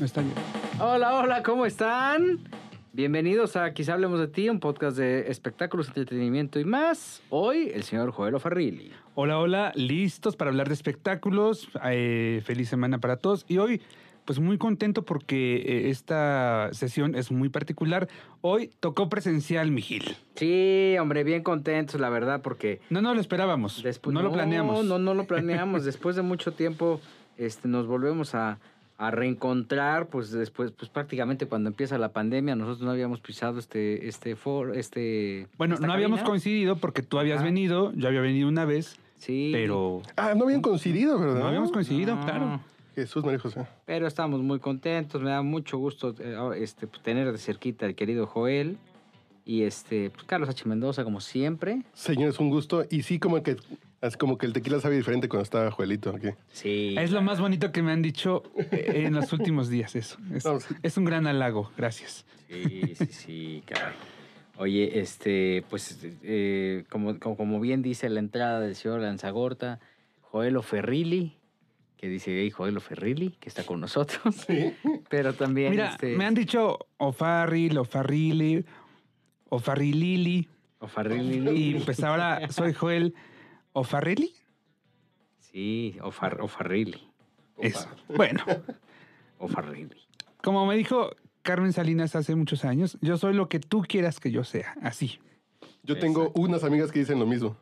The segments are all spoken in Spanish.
Está bien. Hola, hola, ¿cómo están? Bienvenidos a Quizá Hablemos de Ti, un podcast de espectáculos, entretenimiento y más. Hoy, el señor Joel Farrilli. Hola, hola, listos para hablar de espectáculos. Eh, feliz semana para todos. Y hoy, pues muy contento porque eh, esta sesión es muy particular. Hoy tocó presencial, Mijil. Sí, hombre, bien contentos, la verdad, porque... No, no lo esperábamos. Después, no, lo planeamos. No, no lo planeamos. Después de mucho tiempo, este, nos volvemos a, a reencontrar, pues después, pues prácticamente cuando empieza la pandemia, nosotros no habíamos pisado este, este foro, este. Bueno, no habíamos cabina. coincidido porque tú habías venido, yo había venido una vez, Sí. pero Ah, no habían coincidido, ¿verdad? no habíamos coincidido, No, claro. Jesús María José. Pero estamos muy contentos, me da mucho gusto eh, este, pues, tener de cerquita al querido Joel y este, pues, Carlos H. Mendoza, como siempre. Señor, es un gusto. Y sí, como que, es como que el tequila sabe diferente cuando está Juelito aquí. Sí. Es lo más bonito que me han dicho eh, en los últimos días, eso. Es, No, sí. es un gran halago, gracias. Sí, sí, sí, caray. Oye, este, pues, eh, como, como, como bien dice la entrada del señor Lanzagorta, Joelo Ferrilli, que dice ahí Joelo Ferrilli, que está con nosotros. Pero también, Mira, este, me han dicho Ofarril, Ofarrili, Ofarrilili, o Farrilli. y pues ahora soy Joel Ofarrili. Sí, o, Far- o Farrilli. Eso. Bueno, O Farrilli. como me dijo Carmen Salinas hace muchos años, yo soy lo que tú quieras que yo sea, así. Yo tengo unas amigas que dicen lo mismo.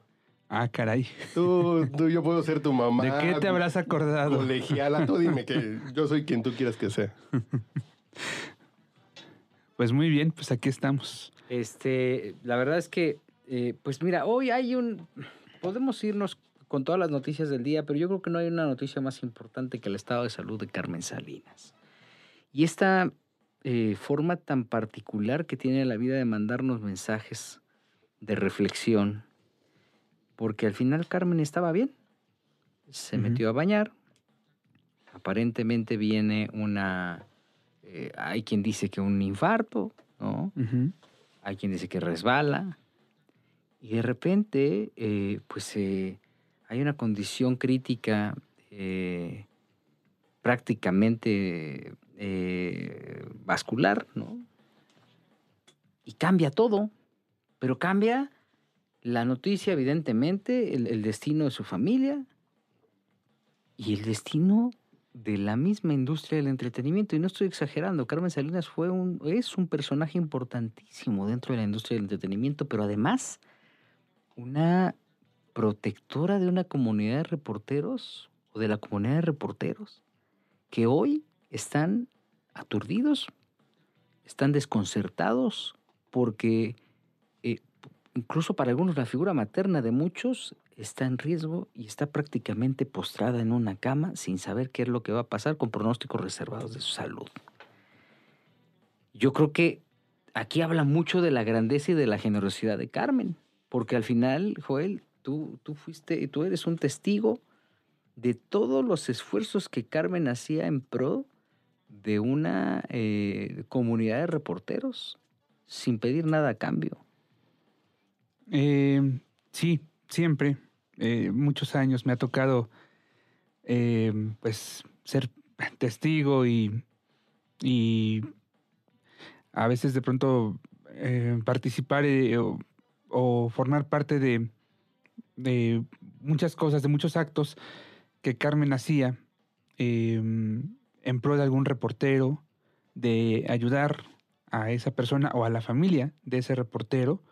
Ah, caray. Tú, tú, yo puedo ser tu mamá. ¿De qué te habrás acordado? Colegiala, tú dime que yo soy quien tú quieras que sea. Pues muy bien, pues aquí estamos. Este, la verdad es que, eh, pues mira, hoy hay un. Podemos irnos con todas las noticias del día, pero yo creo que no hay una noticia más importante que el estado de salud de Carmen Salinas. Y esta eh, forma tan particular que tiene la vida de mandarnos mensajes de reflexión, porque al final Carmen estaba bien, se metió a bañar, aparentemente viene una. eh, hay quien dice que un infarto, ¿no? Hay quien dice que resbala, y de repente, eh, pues eh, hay una condición crítica eh, prácticamente vascular, ¿no? Y cambia todo, pero cambia la noticia, evidentemente, el, el destino de su familia y el destino de la misma industria del entretenimiento. Y no estoy exagerando, Carmen Salinas fue un, es un personaje importantísimo dentro de la industria del entretenimiento, pero además una protectora de una comunidad de reporteros o de la comunidad de reporteros que hoy están aturdidos, están desconcertados porque eh, incluso para algunos la figura materna de muchos está en riesgo y está prácticamente postrada en una cama sin saber qué es lo que va a pasar con pronósticos reservados de su salud. Yo creo que aquí habla mucho de la grandeza y de la generosidad de Carmen, porque al final, Joel, tú, tú fuiste, tú eres un testigo de todos los esfuerzos que Carmen hacía en pro de una eh, comunidad de reporteros sin pedir nada a cambio. Eh, sí, siempre. Eh, muchos años me ha tocado pues ser testigo y, y a veces de pronto participar o formar parte de, de muchas cosas, de muchos actos que Carmen hacía eh, en pro de algún reportero, de ayudar a esa persona o a la familia de ese reportero.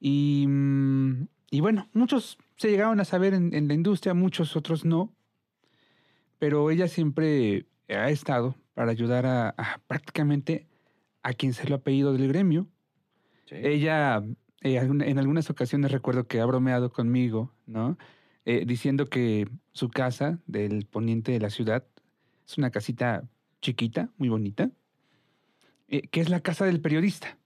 Y, mm, y bueno, muchos se llegaron a saber en, en la industria, muchos otros no. Pero ella siempre ha estado para ayudar a, a prácticamente a quien se lo ha pedido del gremio. Ella eh, en algunas ocasiones recuerdo que ha bromeado conmigo, ¿no? Eh, diciendo que su casa del poniente de la ciudad Es una casita chiquita, muy bonita, eh, que es la casa del periodista.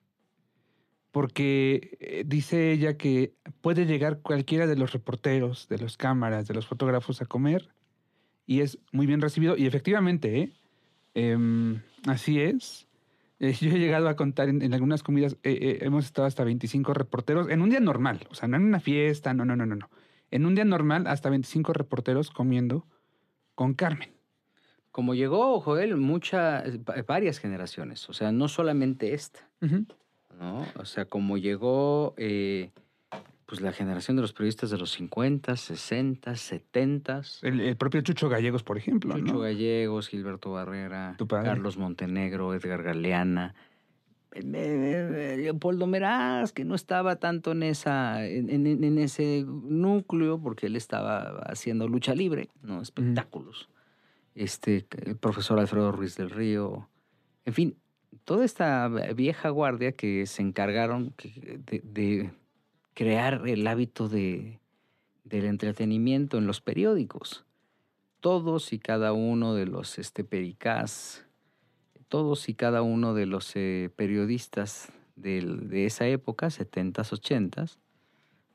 Porque eh, dice ella que puede llegar cualquiera de los reporteros, de los cámaras, de los fotógrafos a comer y es muy bien recibido. Y efectivamente. Em, así es. Eh, yo he llegado a contar en, en algunas comidas, eh, eh, hemos estado hasta 25 reporteros en un día normal, o sea, no en una fiesta, no, no, no, no, no. En un día normal, hasta 25 reporteros comiendo con Carmen. Como llegó Joel, muchas, va- varias generaciones, o sea, no solamente esta. ¿no? O sea, como llegó eh, pues la generación de los periodistas de los 50, 60, 70, El, el propio Chucho Gallegos, por ejemplo, Chucho ¿no? Gallegos, Gilberto Barrera. Carlos Montenegro, Edgar Galeana, eh, eh, Leopoldo Meraz, que no estaba tanto en, esa, en, en- en ese núcleo, porque él estaba haciendo lucha libre, no espectáculos. Este, el profesor Alfredo Ruiz del Río, en fin, toda esta vieja guardia que se encargaron de, de crear el hábito de, del entretenimiento en los periódicos. Todos y cada uno de los este, todos y cada uno de los eh, periodistas del- de esa época, 70s, 80s,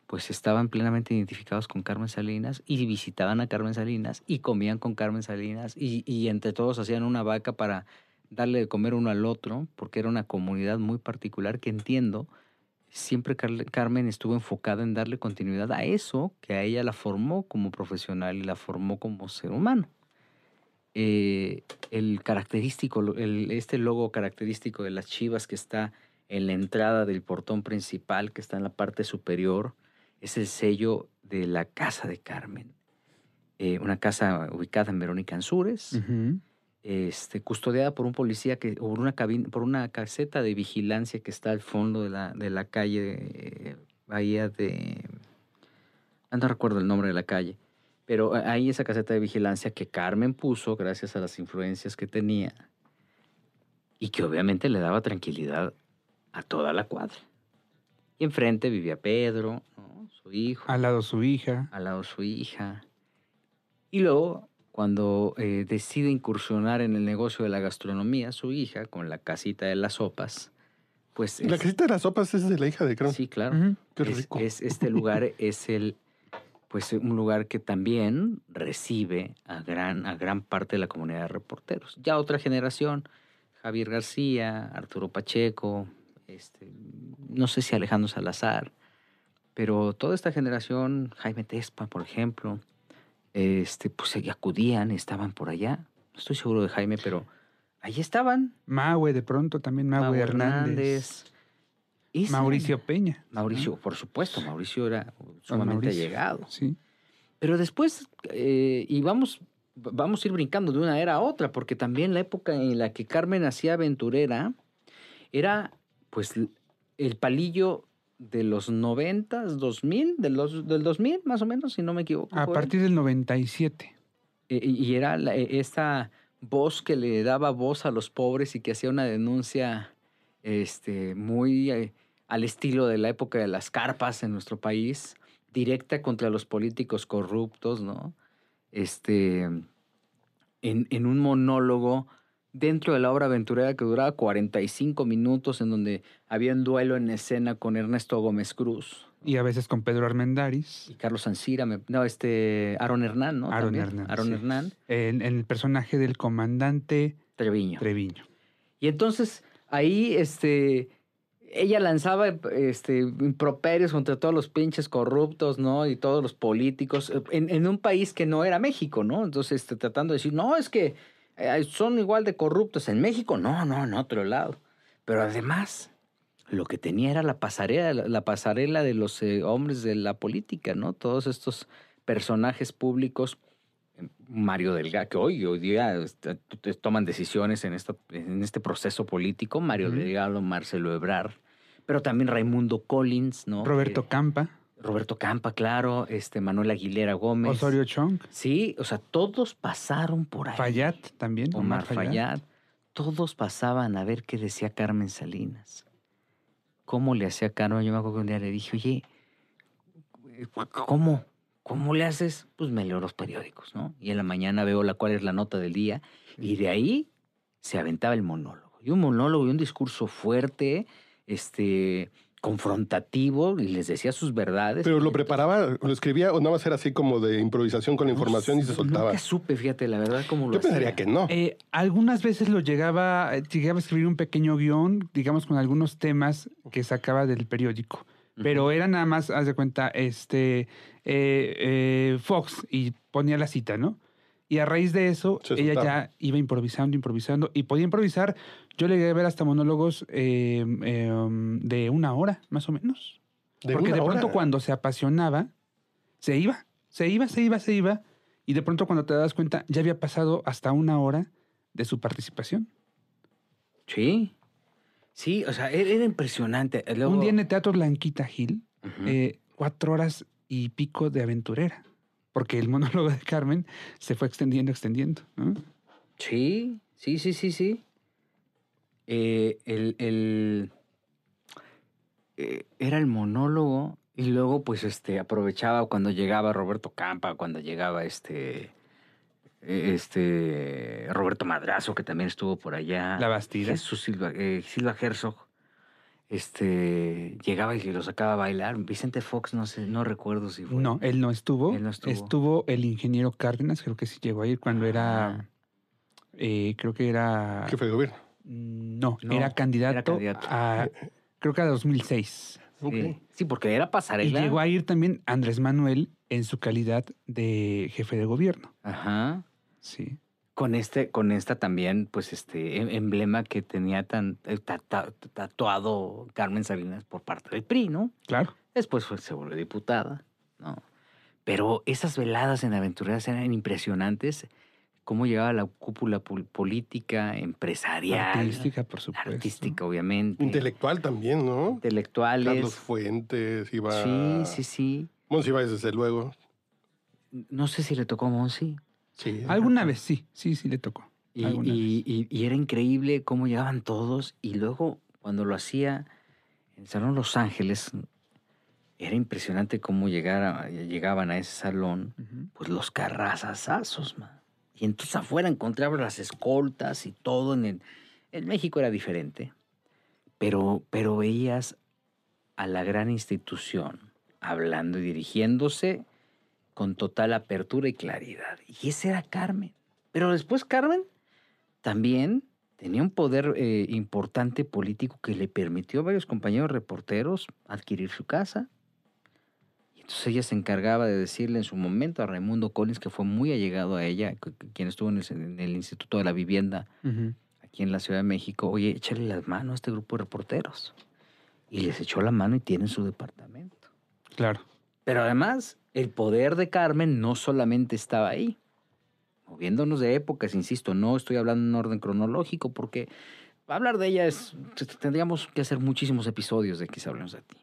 pues estaban plenamente identificados con Carmen Salinas y visitaban a Carmen Salinas y comían con Carmen Salinas y, y entre todos hacían una vaca para darle de comer uno al otro, porque era una comunidad muy particular que entiendo, siempre Carmen estuvo enfocada en darle continuidad a eso que a ella la formó como profesional y la formó como ser humano. Eh, el característico, este logo característico de las chivas que está en la entrada del portón principal, que está en la parte superior, es el sello de la casa de Carmen. Eh, una casa ubicada en Verónica Ansúrez, Ujú. Este, custodiada por un policía que, o por una cabina, por una caseta de vigilancia que está al fondo de la, de la calle eh, Bahía de. ah, No recuerdo el nombre de la calle. Pero ahí esa caseta de vigilancia que Carmen puso gracias a las influencias que tenía y que obviamente le daba tranquilidad a toda la cuadra. Y enfrente vivía Pedro, ¿no? su hijo Al lado su hija. al lado su hija. Y luego, cuando eh, decide incursionar en el negocio de la gastronomía, su hija, con la casita de las sopas, pues... La es- casita de las sopas es de la hija de Carmen. Sí, claro. Qué Es- rico. es- este lugar es el... Pues un lugar que también recibe a gran, a gran parte de la comunidad de reporteros. Ya otra generación, Javier García, Arturo Pacheco, este, no sé si Alejandro Salazar, pero toda esta generación, Jaime Tespa, por ejemplo, este, pues acudían, estaban por allá. No estoy seguro de Jaime, pero ahí estaban. Mahue, de pronto también Mahue, Hernández. Esa- Mauricio Peña. Mauricio, por supuesto, Mauricio era sumamente Mauricio. allegado. Sí. Pero después, eh, y vamos, vamos a ir brincando de una era a otra, porque también la época en la que Carmen hacía aventurera era, pues, el palillo de los 90, 2000, de los, del 2000 más o menos, si no me equivoco. A ahí. partir del 97. Eh, y era la- eh, esta voz que le daba voz a los pobres y que hacía una denuncia este, muy eh, al estilo de la época de las carpas en nuestro país, directa contra los políticos corruptos, ¿no? Este, en, en un monólogo dentro de la obra aventurera que duraba 45 minutos, en donde había un duelo en escena con Ernesto Gómez Cruz. Y a veces con Pedro Armendáriz. Y Carlos Ancira, no, este, Aaron Hernán, ¿no? Aaron También. Hernán, Aaron sí. Hernán, En, en el personaje del comandante Treviño. Treviño. Y entonces ahí este, ella lanzaba este, improperios contra todos los pinches corruptos, ¿no? Y todos los políticos, eh, en, en un país que no era México, ¿no? Entonces este, tratando de decir, no, es que son igual de corruptos en México. No, no, en otro lado. Pero además, lo que tenía era la pasarela, la, la pasarela de los eh, hombres de la política, ¿no? Todos estos personajes públicos. eh, Mario Delgado, que hoy, hoy día este, toman decisiones en, esta, en este proceso político, Mario. Delgado, Marcelo Ebrard, pero también Raimundo Collins, ¿no? Roberto Que- Campa. Roberto Campa, claro, este Manuel Aguilera Gómez. Osorio Chong. Sí, o sea, todos pasaron por ahí. Fayad también. Omar Fayad. Todos pasaban a ver qué decía Carmen Salinas. ¿Cómo le hacía Carmen? Yo me acuerdo que un día le dije, oye, ¿cómo? ¿Cómo le haces? Pues me leo los periódicos, ¿no? Y en la mañana veo la cuál es la nota del día y de ahí se aventaba el monólogo. Y un monólogo y un discurso fuerte, este, confrontativo y les decía sus verdades. Pero lo preparaba, lo escribía o nada más era así como de improvisación con la información y se soltaba. Nunca supe, fíjate, la verdad, cómo lo Yo pensaría hacía. que no. Eh, algunas veces lo llegaba, eh, llegaba a escribir un pequeño guion, digamos, con algunos temas que sacaba del periódico. Pero era nada más, haz de cuenta, este eh, eh, Fox y ponía la cita, ¿no? Y a raíz de eso, ella ya iba improvisando, improvisando, y podía improvisar. Yo le llegué a ver hasta monólogos eh, eh, de una hora, más o menos. De Porque una de pronto hora. cuando se apasionaba, se iba, se iba, se iba, se iba. Y de pronto cuando te das cuenta, ya había pasado hasta una hora de su participación. Sí. Sí, o sea, era, era impresionante. Luego- Un día en el Teatro Blanquita Gil, Ujú. eh, cuatro horas y pico de aventurera. Porque el monólogo de Carmen se fue extendiendo, extendiendo. ¿no? Sí, sí, sí, sí, sí. Eh, el, el- eh, era el monólogo y luego pues este aprovechaba cuando llegaba Roberto Campa, cuando llegaba este eh, este Roberto Madrazo que también estuvo por allá. La Bastida. Jesús Silva, eh, Silva Herzog. Este llegaba y lo sacaba a bailar. Vicente Fox, no sé, no recuerdo si fue. No, él no estuvo. Él no estuvo. el ingeniero Cárdenas, creo que sí llegó a ir cuando Ah. era, eh, creo que era... Jefe de gobierno. No, No, era candidato, era candidato. a, creo que a 2006. Ok. Sí, sí, porque era Y pasarela. llegó a ir también Andrés Manuel en su calidad de jefe de gobierno. Ajá. Sí. Con este, con esta también, pues este em- emblema que tenía tan eh, ta- ta- tatuado Carmen Salinas por parte del PRI, ¿no? Claro. Después fue, se volvió diputada, ¿no? Pero esas veladas en aventureras eran impresionantes. Cómo llegaba la cúpula pol- política, empresarial, Artística, por supuesto. artística, obviamente. Intelectual también, ¿no? intelectuales. Carlos Fuentes iba. Sí, sí, sí. Monsiváis, desde luego. No sé si le tocó a Monsi. Sí. Alguna vez sí, sí, sí le tocó. Y, Alguna y- y- y era increíble cómo llegaban todos. Y luego, cuando lo hacía en el Salón Los Ángeles, era impresionante cómo llegara- llegaban a ese salón, pues los carrazazazos, man. Y entonces afuera encontraba las escoltas y todo. En, el- México era diferente. Pero, pero veías a la gran institución hablando y dirigiéndose con total apertura y claridad. Y ese era Carmen. Pero después Carmen también tenía un poder eh, importante político que le permitió a varios compañeros reporteros adquirir su casa. Entonces ella se encargaba de decirle en su momento a Raimundo Collins, que fue muy allegado a ella, que- que- quien estuvo en el, en el Instituto de la Vivienda aquí en la Ciudad de México, oye, échale las manos a este grupo de reporteros. Y les echó la mano y tienen su departamento. Claro. Pero además, el poder de Carmen no solamente estaba ahí. Moviéndonos de épocas, insisto, no estoy hablando en orden cronológico porque hablar de ella es. Tendríamos que hacer muchísimos episodios de Quizá hablemos de ti.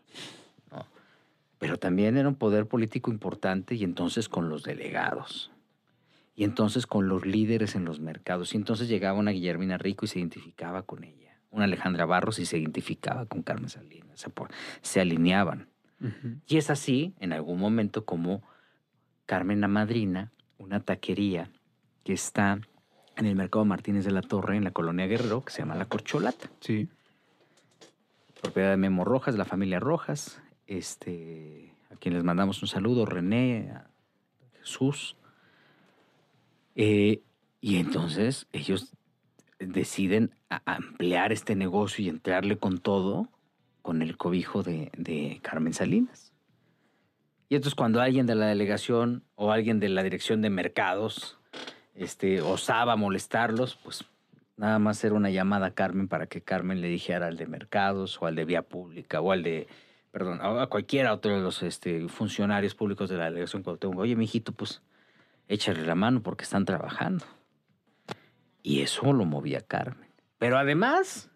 Pero también era un poder político importante y entonces con los delegados. Y entonces con los líderes en los mercados. Y entonces llegaba una Guillermina Rico y se identificaba con ella. Una Alejandra Barros y se identificaba con Carmen Salinas. Se, alineaban. Y es así, en algún momento, como Carmen la Madrina, una taquería que está en el Mercado Martínez de la Torre, en la colonia Guerrero, que se llama La Corcholata, Sí. propiedad de Memo Rojas, de la familia Rojas, este, a quien les mandamos un saludo, René, a Jesús. Eh, y entonces ellos deciden ampliar este negocio y entrarle con todo con el cobijo de, de Carmen Salinas. Y entonces cuando alguien de la delegación o alguien de la dirección de mercados este, osaba molestarlos, pues nada más era una llamada a Carmen para que Carmen le dijera al de mercados o al de vía pública o al de, perdón, a cualquiera otro de los este, funcionarios públicos de la delegación Cuauhtémoc, oye, mijito, pues échale la mano porque están trabajando. Y eso lo movía Carmen. Pero además,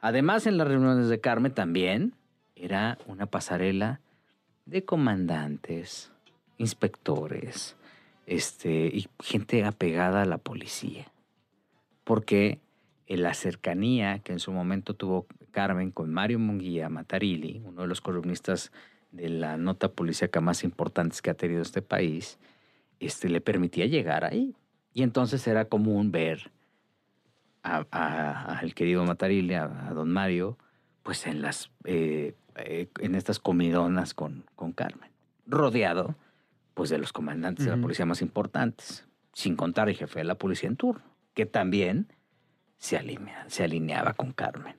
además en las reuniones de Carmen también era una pasarela de comandantes, inspectores, este, y gente apegada a la policía. Porque en la cercanía que en su momento tuvo Carmen con Mario Munguía Matarili, uno de los columnistas de la nota policíaca más importantes que ha tenido este país, este, le permitía llegar ahí. Y entonces era común ver al querido Matarile, a, don Mario, pues en las eh, eh, en estas comidonas con, con Carmen, rodeado pues de los comandantes de la policía más importantes, sin contar el jefe de la policía en turno, que también se, alinea, se alineaba con Carmen.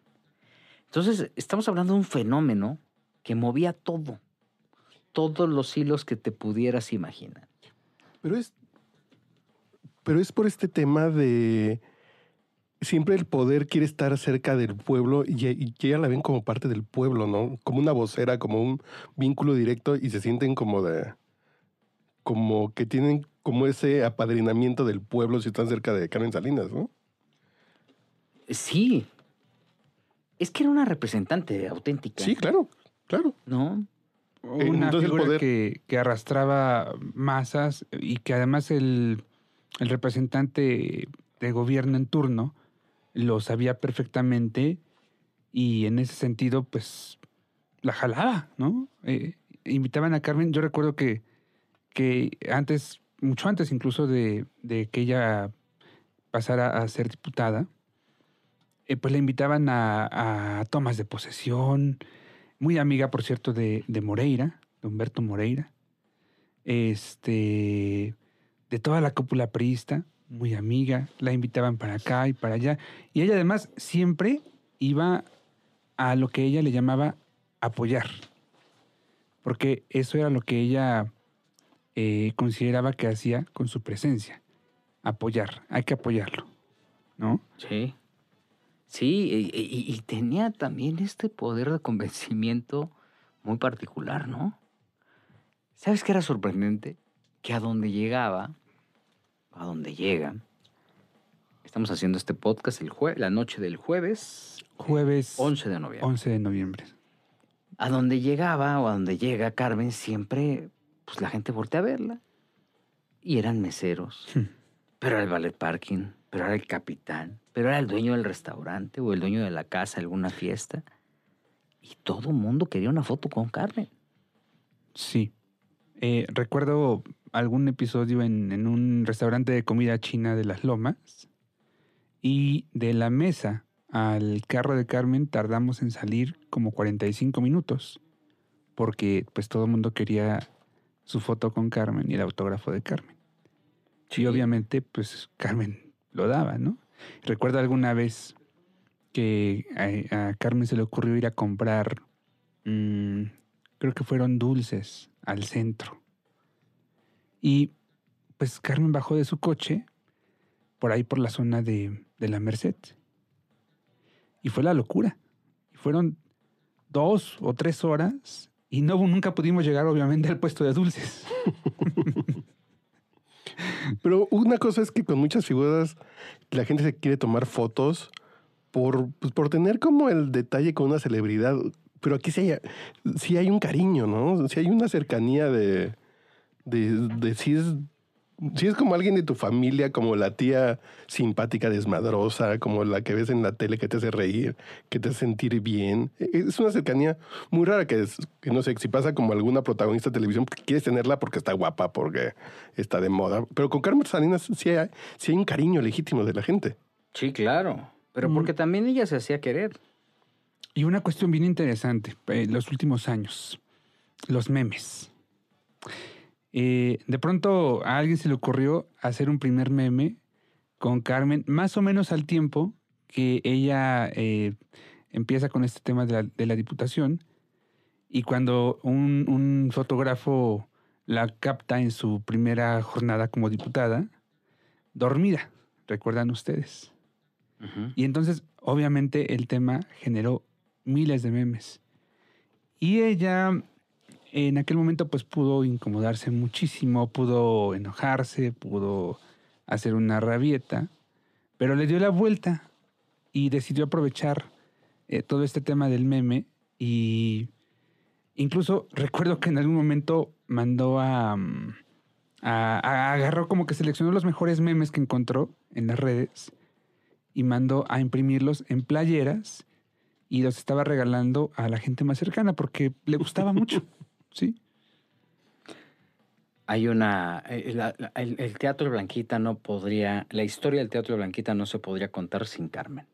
Entonces, estamos hablando de un fenómeno que movía todo, todos los hilos que te pudieras imaginar. Pero es, pero es por este tema de siempre el poder quiere estar cerca del pueblo y, y, ella la ven como parte del pueblo, ¿no? Como una vocera, como un vínculo directo y se sienten como de, como que tienen como ese apadrinamiento del pueblo si están cerca de Carmen Salinas, ¿no? Sí. Es que era una representante auténtica. Sí, claro, claro. ¿No? Una figura que, que, arrastraba masas y que además el, el representante de gobierno en turno lo sabía perfectamente y en ese sentido, pues, la jalaba, ¿no? Eh, invitaban a Carmen, yo recuerdo que, que antes, mucho antes incluso de, que ella pasara a ser diputada, eh, pues le invitaban a, tomas de posesión, muy amiga, por cierto, de, de Moreira, de Humberto Moreira, este, de toda la cúpula priista, muy amiga, la invitaban para acá y para allá. Y ella además siempre iba a lo que ella le llamaba apoyar, porque eso era lo que ella eh, consideraba que hacía con su presencia, apoyar, hay que apoyarlo, ¿no? Sí. Sí, y, y tenía también este poder de convencimiento muy particular, ¿no? ¿Sabes qué era sorprendente? Que a donde llegaba, a donde llega. Estamos haciendo este podcast el jue la noche del jueves. Jueves 11 de noviembre. 11 de noviembre. A donde llegaba o a donde llega Carmen, siempre pues la gente voltea a verla. Y eran meseros. Hmm. Pero era el ballet parking, pero era el capitán, pero era el dueño del restaurante o el dueño de la casa, alguna fiesta. Y todo el mundo quería una foto con Carmen. Sí. Eh, recuerdo algún episodio en, un restaurante de comida china de las Lomas y de la mesa al carro de Carmen tardamos en salir como 45 minutos porque pues todo el mundo quería su foto con Carmen y el autógrafo de Carmen. Y obviamente pues Carmen lo daba, ¿no? Recuerdo alguna vez que a, Carmen se le ocurrió ir a comprar, mm, creo que fueron dulces al centro y pues Carmen bajó de su coche por ahí por la zona de, la Merced. Y fue la locura. Y fueron dos o tres horas y no nunca pudimos llegar obviamente al puesto de dulces. Pero una cosa es que con muchas figuras la gente se quiere tomar fotos por, pues, por tener como el detalle con una celebridad. Pero aquí sí hay, sí hay un cariño, ¿no? Sí hay una cercanía de, de, si es si es como alguien de tu familia, como la tía simpática, desmadrosa, como la que ves en la tele que te hace reír, que te hace sentir bien. E, es una cercanía muy rara que, es, que no sé, si pasa como alguna protagonista de televisión, quieres tenerla porque está guapa, porque está de moda. Pero con Carmen Salinas sí hay, sí hay un cariño legítimo de la gente. Sí, claro. Pero mm. porque también ella se hacía querer. Y una cuestión bien interesante, en los últimos años, los memes. Eh, de pronto a alguien se le ocurrió hacer un primer meme con Carmen, más o menos al tiempo que ella eh, empieza con este tema de la, diputación. Y cuando un, fotógrafo la capta en su primera jornada como diputada, dormida, recuerdan ustedes. Y entonces, obviamente, el tema generó miles de memes. Y ella en aquel momento pues pudo incomodarse muchísimo, pudo enojarse, pudo hacer una rabieta, pero le dio la vuelta y decidió aprovechar eh, todo este tema del meme y incluso recuerdo que en algún momento mandó a, mm, a, agarró como que seleccionó los mejores memes que encontró en las redes y mandó a imprimirlos en playeras y los estaba regalando a la gente más cercana porque le gustaba mucho. Sí. Hay una. eh, la- la- el, el Teatro Blanquita no podría. La historia del Teatro Blanquita no se podría contar sin Carmen.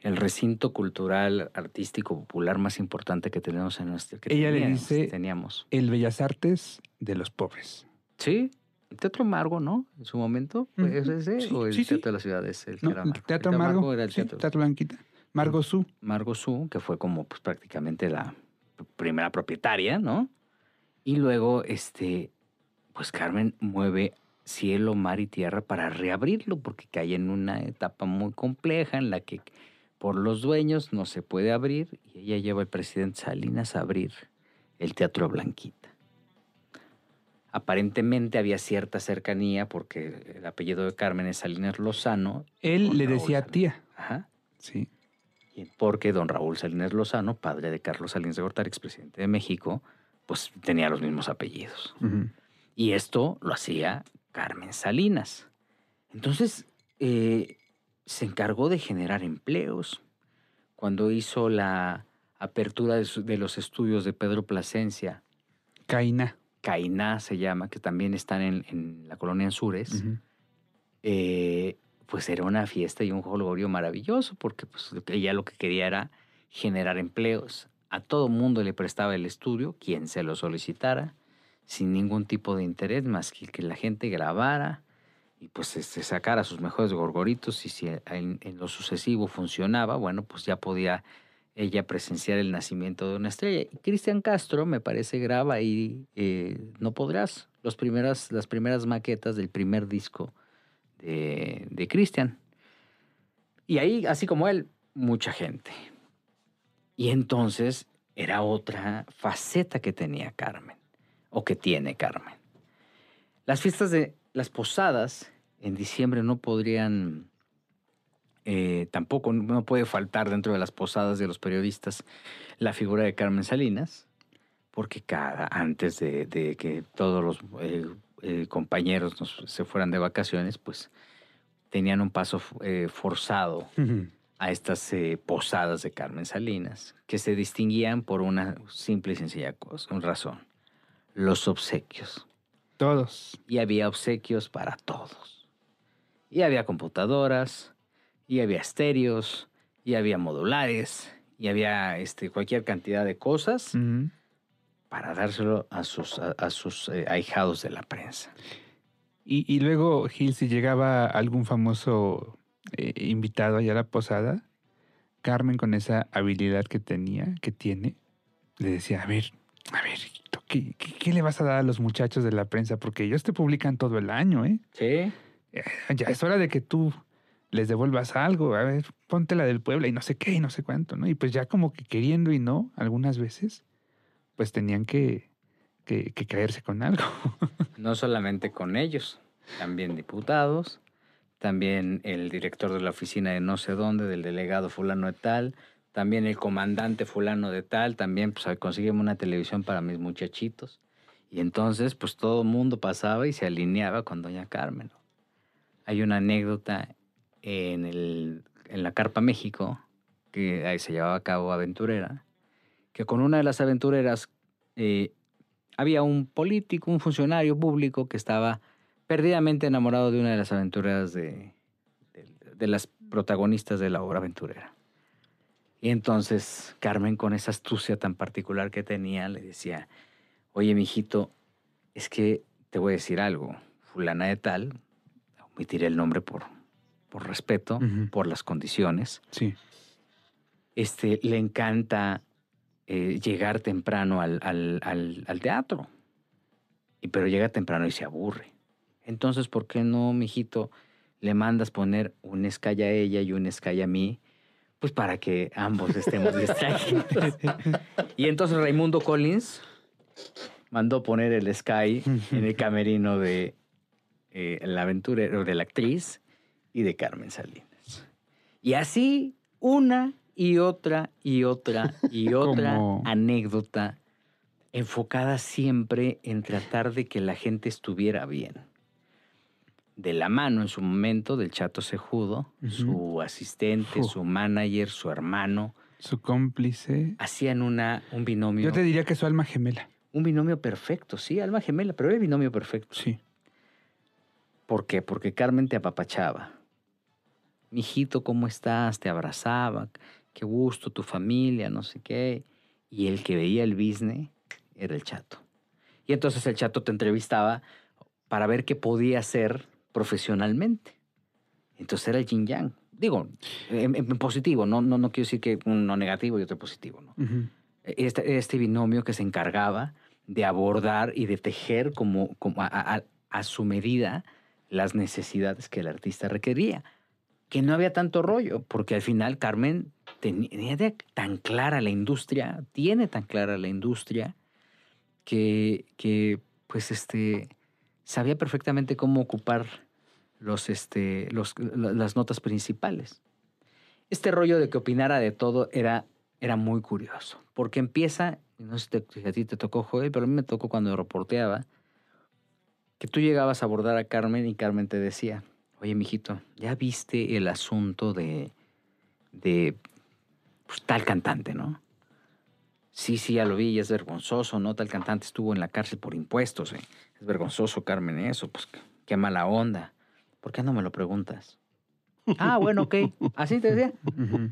El recinto cultural, artístico, popular más importante que tenemos en nuestro. que Ella le teníamos- dice- Teníamos. El Bellas Artes de los pobres. Sí, el Teatro Amargo, ¿no? En su momento. ¿fue Ujú. ese? Sí, ¿O el sí, sí. Teatro de la Ciudad es el que ¿No? era El? Teatro Amargo. era el Teatro Teatro Blanquita. Margo Su. Margo Su, que fue como pues, prácticamente la primera propietaria, ¿no? Y luego, este, pues Carmen mueve cielo, mar y tierra para reabrirlo, porque cae en una etapa muy compleja en la que por los dueños no se puede abrir, y ella lleva al presidente Salinas a abrir el Teatro Blanquita. Aparentemente había cierta cercanía porque el apellido de Carmen es Salinas Lozano. Él le decía Salinas. tía. Ajá. Sí. Y Porque don Raúl Salinas Lozano, padre de Carlos Salinas de Gortari, expresidente de México, pues tenía los mismos apellidos. Y esto lo hacía Carmen Salinas. Entonces, eh, se encargó de generar empleos. Cuando hizo la apertura de, su- de los estudios de Pedro Plasencia, Caína. Cainá se llama, que también están en, en la colonia Anzures, eh, pues era una fiesta y un jolgorio maravilloso, porque pues, ella lo que quería era generar empleos. A todo mundo le prestaba el estudio, quien se lo solicitara, sin ningún tipo de interés, más que que la gente grabara y pues este, sacara sus mejores gorgoritos y si en, lo sucesivo funcionaba, bueno, pues ya podía ella presenciar el nacimiento de una estrella. Y Cristian Castro, me parece, graba ahí eh, No Podrás, primeras, las primeras maquetas del primer disco de, Cristian. Y ahí, así como él, mucha gente. Y entonces era otra faceta que tenía Carmen, o que tiene Carmen. Las fiestas de las posadas en diciembre no podrían, eh, tampoco no puede faltar dentro de las posadas de los periodistas la figura de Carmen Salinas, porque cada, antes de, de que todos los eh, eh, compañeros nos- se fueran de vacaciones, pues tenían un paso eh, forzado a estas eh, posadas de Carmen Salinas, que se distinguían por una simple y sencilla cosa, una razón, los obsequios. Todos. Y había obsequios para todos. Y había computadoras, y había estéreos, y había modulares, y había este, cualquier cantidad de cosas. Para dárselo a sus, a, a sus eh, ahijados de la prensa. Y, y luego, Gil, si llegaba algún famoso eh, invitado allá a la posada, Carmen, con esa habilidad que tenía, que tiene, le decía, a ver, a ver, ¿qué, qué, qué le vas a dar a los muchachos de la prensa? Porque ellos te publican todo el año, ¿eh? ¿Sí? Eh, Ya es hora de que tú les devuelvas algo. A ver, ponte la del Puebla y no sé qué y no sé cuánto, ¿no? Y pues ya como que queriendo y no, algunas veces, pues tenían que, que, caerse con algo. No solamente con ellos, también diputados, también el director de la oficina de no sé dónde, del delegado fulano de tal, también el comandante fulano de tal, también pues una televisión para mis muchachitos. Y entonces pues todo el mundo pasaba y se alineaba con doña Carmen. Hay una anécdota en, el, en la Carpa México, que ahí se llevaba a cabo aventurera, que con una de las aventureras eh, había un político, un funcionario público que estaba perdidamente enamorado de una de las aventureras de, de, de las protagonistas de la obra aventurera. Y entonces Carmen, con esa astucia tan particular que tenía, le decía, oye, mijito, es que te voy a decir algo, fulana de tal, omitiré el nombre por, por respeto, por las condiciones, Sí. este, le encanta eh, llegar temprano al, al- al- al teatro. Y, pero llega temprano y se aburre. Entonces, ¿por qué no, mijito, le mandas poner un Sky a ella y un Sky a mí? Pues para que ambos estemos distraídos. y entonces Raimundo Collins mandó poner el Sky en el camerino de eh, de la actriz y de Carmen Salinas. Y así una y otra y otra y otra Como- anécdota enfocada siempre en tratar de que la gente estuviera bien. De la mano en su momento del Chato Cejudo, Ujú. su asistente, su manager, su hermano, Su cómplice. hacían una, un binomio Yo te diría que su alma gemela. Un binomio perfecto, sí, alma gemela, pero era el binomio perfecto. Sí. ¿Por qué? Porque Carmen te apapachaba. Mijito, ¿cómo estás? Te abrazaba. Qué gusto, tu familia, no sé qué. Y el que veía el business era el chato. Y entonces el chato te entrevistaba para ver qué podía hacer profesionalmente. Entonces era el yin yang. Digo, en, en positivo, no, no, no quiero decir que uno negativo y otro positivo, ¿no? Este, este binomio que se encargaba de abordar y de tejer como, como a, a- a su medida las necesidades que el artista requería. Que no había tanto rollo, porque al final Carmen tenía tan clara la industria, tiene tan clara la industria, que, que pues este, sabía perfectamente cómo ocupar los, este, los, la- las notas principales. Este rollo de que opinara de todo era, era muy curioso, porque empieza, no sé si a ti te tocó, Joel, pero a mí me tocó cuando reporteaba, que tú llegabas a abordar a Carmen y Carmen te decía, oye, mijito, ¿ya viste el asunto de, de pues, tal cantante, no? Sí, sí, ya lo vi y es vergonzoso, ¿no? Tal cantante estuvo en la cárcel por impuestos, ¿eh? Es vergonzoso, Carmen, eso, pues qué, mala onda. ¿Por qué no me lo preguntas? ah, bueno, ok. Así te decía.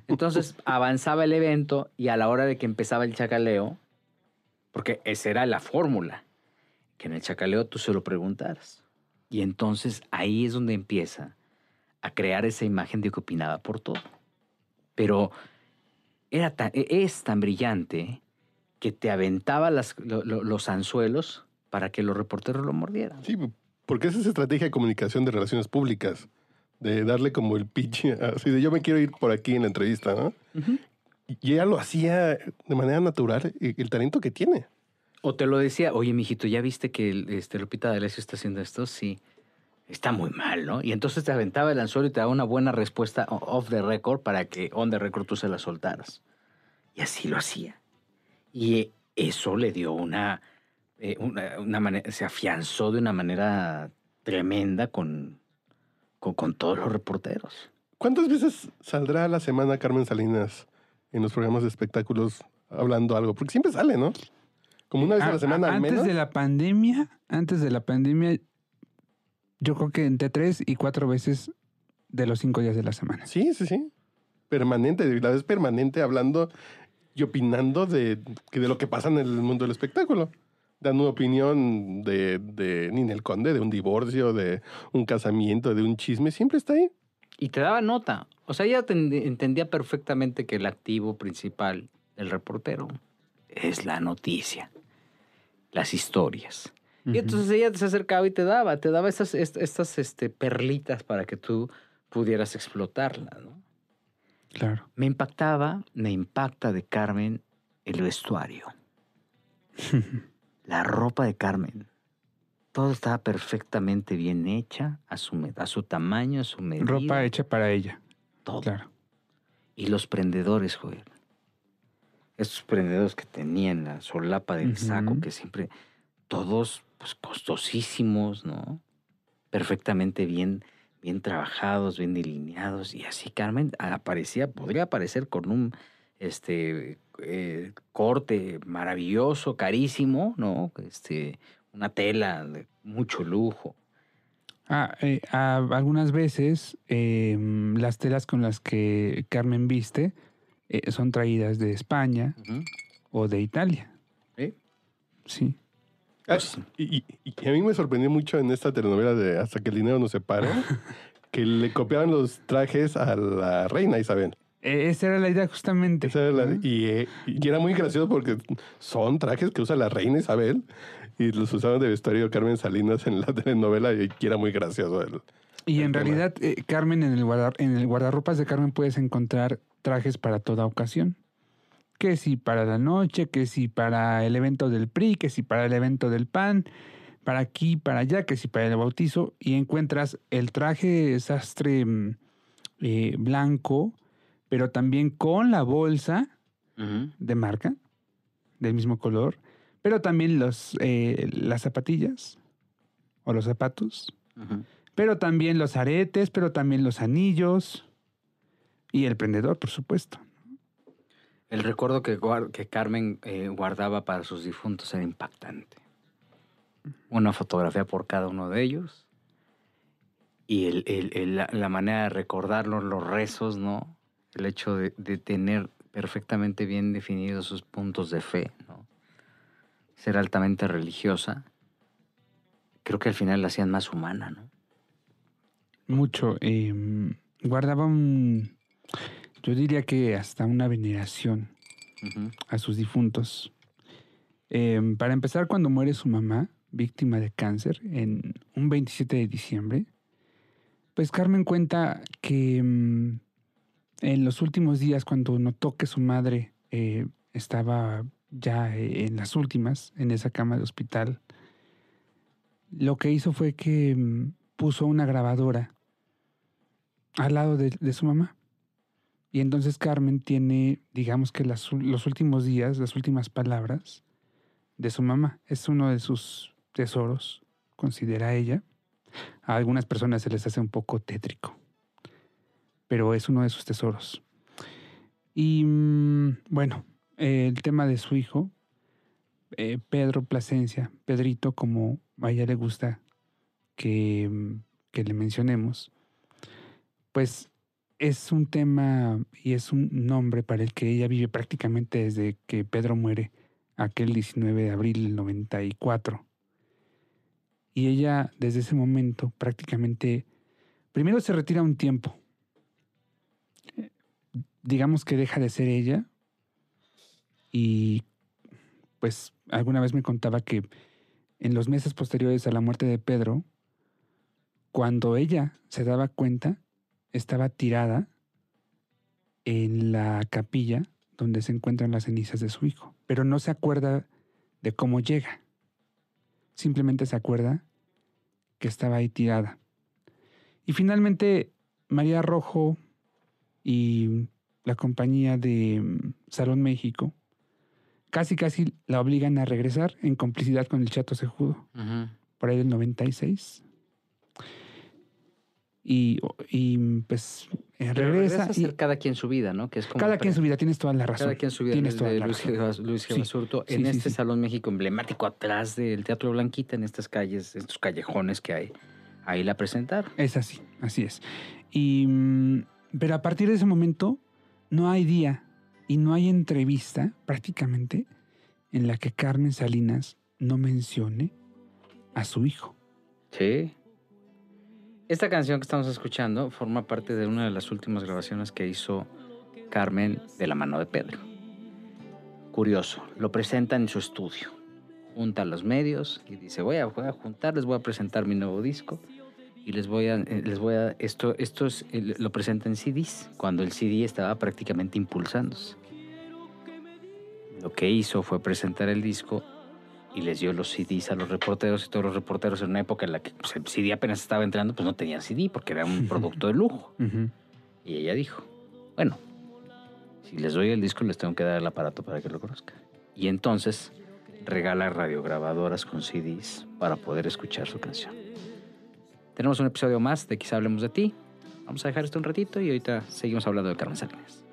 Entonces avanzaba el evento y a la hora de que empezaba el chacaleo, porque esa era la fórmula, que en el chacaleo tú se lo preguntaras. Y entonces ahí es donde empieza a crear esa imagen de que opinaba por todo. Pero era tan- e- es tan brillante que te aventaba las- lo- lo- los anzuelos para que los reporteros lo mordieran. Sí, porque esa es estrategia de comunicación de relaciones públicas. De darle como el pitch, así de yo me quiero ir por aquí en la entrevista, ¿no? Y ella lo hacía de manera natural, y el talento que tiene. O te lo decía, oye, mijito, ¿ya viste que el, este, Lupita D'Alessio está haciendo esto? Sí. Está muy mal, ¿no? Y entonces te aventaba el anzuelo y te daba una buena respuesta off the record para que on the record tú se la soltaras. Y así lo hacía. Y eso le dio una, eh, una, una manera, se afianzó de una manera tremenda con, con, con todos los reporteros. ¿Cuántas veces saldrá a la semana Carmen Salinas en los programas de espectáculos hablando algo? Porque siempre sale, ¿no? Como una vez a A- la semana a- al antes menos. de la pandemia, antes de la pandemia, yo creo que entre tres y cuatro veces de los cinco días de la semana. Sí, sí, sí. Permanente, la vez permanente hablando y opinando de, que de lo que pasa en el mundo del espectáculo. Dando una opinión de, de Ninel Conde, de un divorcio, de un casamiento, de un chisme, siempre está ahí. Y te daba nota. O sea, ella ten- entendía perfectamente que el activo principal del reportero es la noticia, las historias. Y entonces ella se acercaba y te daba, te daba estas, est- estas este, perlitas para que tú pudieras explotarlas, ¿no? Claro. Me impactaba, me impacta de Carmen el vestuario, la ropa de Carmen. Todo estaba perfectamente bien hecha, a su, a su tamaño, a su medida. Ropa hecha para ella. todo. Claro. Y los prendedores, Joel. Estos prendedores que tenían la solapa del saco, que siempre, todos pues, costosísimos, ¿no? Perfectamente bien, bien trabajados, bien delineados. Y así Carmen aparecía, podría aparecer con un este, eh, corte maravilloso, carísimo, ¿no? Este, una tela de mucho lujo. Ah, eh, a- algunas veces eh, las telas con las que Carmen viste eh, son traídas de España o de Italia. ¿Sí? Sí. Ah, Pues- y, y- y a mí me sorprendió mucho en esta telenovela de Hasta que el dinero nos separe, que le copiaban los trajes a la reina Isabel. Eh, esa era la idea justamente. Esa era la- ¿no? y, eh, y era muy gracioso porque son trajes que usa la reina Isabel y los usaban de vestuario Carmen Salinas en la telenovela y era muy gracioso. el- Y el en tema. realidad, eh, Carmen, en el, guarda- en el guardarropas de Carmen puedes encontrar trajes para toda ocasión. Que si para la noche, que si para el evento del PRI, que si para el evento del PAN, para aquí, para allá, que si para el bautizo. Y encuentras el traje sastre mm, eh, blanco, pero también con la bolsa de marca, del mismo color, pero también los, eh, las zapatillas o los zapatos pero también los aretes, pero también los anillos y el prendedor, por supuesto. El recuerdo que, que Carmen eh, guardaba para sus difuntos era impactante. Una fotografía por cada uno de ellos. Y el- el- el- la, la manera de recordarlos, los rezos, ¿no? El hecho de, de tener perfectamente bien definidos sus puntos de fe, ¿no? Ser altamente religiosa. Creo que al final la hacían más humana, ¿no? Mucho. eh, guardaba un, yo diría que hasta una veneración a sus difuntos. Eh, para empezar, cuando muere su mamá, víctima de cáncer, en un 27 de diciembre, pues Carmen cuenta que mm, en los últimos días, cuando notó que su madre eh, estaba ya en las últimas, en esa cama de hospital, lo que hizo fue que mm, puso una grabadora al lado de, de su mamá. Y entonces Carmen tiene, digamos que los últimos días, las últimas palabras de su mamá. Es uno de sus tesoros, considera ella. A algunas personas se les hace un poco tétrico, pero es uno de sus tesoros. Y mm, bueno, el tema de su hijo, eh, Pedro Plasencia, Pedrito, como a ella le gusta que, mm, que le mencionemos, pues es un tema y es un nombre para el que ella vive prácticamente desde que Pedro muere, aquel 19 de abril del 94. Y ella desde ese momento prácticamente, primero se retira un tiempo, Eh, digamos que deja de ser ella y pues alguna vez me contaba que en los meses posteriores a la muerte de Pedro, cuando ella se daba cuenta, estaba tirada en la capilla donde se encuentran las cenizas de su hijo, pero no se acuerda de cómo llega. Simplemente se acuerda que estaba ahí tirada. Y finalmente María Rojo y la compañía de mm, Salón México casi casi la obligan a regresar en complicidad con el Chato Sejudo por ahí del 96. Y, y pues eh, Pero regresa. a y ser cada quien su vida, ¿no? Que es como cada quien su vida, tienes toda la razón. Cada quien su vida. Tienes toda de la Luis, razón. Luis Sí, en sí, este. Salón México emblemático atrás del Teatro Blanquita, en estas calles, estos callejones que hay. Ahí la presentaron. Es así, así es. Y, mm, pero a partir de ese momento no hay día y no hay entrevista prácticamente en la que Carmen Salinas no mencione a su hijo. Sí. Esta canción que estamos escuchando forma parte de una de las últimas grabaciones que hizo Carmen de la mano de Pedro. Curioso, lo presenta en su estudio. Junta a los medios y dice, voy a, voy a juntar, les voy a presentar mi nuevo disco y les voy a, eh, les voy a, esto, esto es, lo presenta en CDs, cuando el CD estaba prácticamente impulsándose. Lo que hizo fue presentar el disco y les dio los CDs a los reporteros y todos los reporteros en una época en la que pues, el CD apenas estaba entrando, pues no tenía CD porque era un producto de lujo. Y ella dijo, bueno, si les doy el disco les tengo que dar el aparato para que lo conozcan. Y entonces regala radiograbadoras con CDs para poder escuchar su canción. Tenemos un episodio más de Quizá Hablemos de Ti. Vamos a dejar esto un ratito y ahorita seguimos hablando de Carmen Salinas.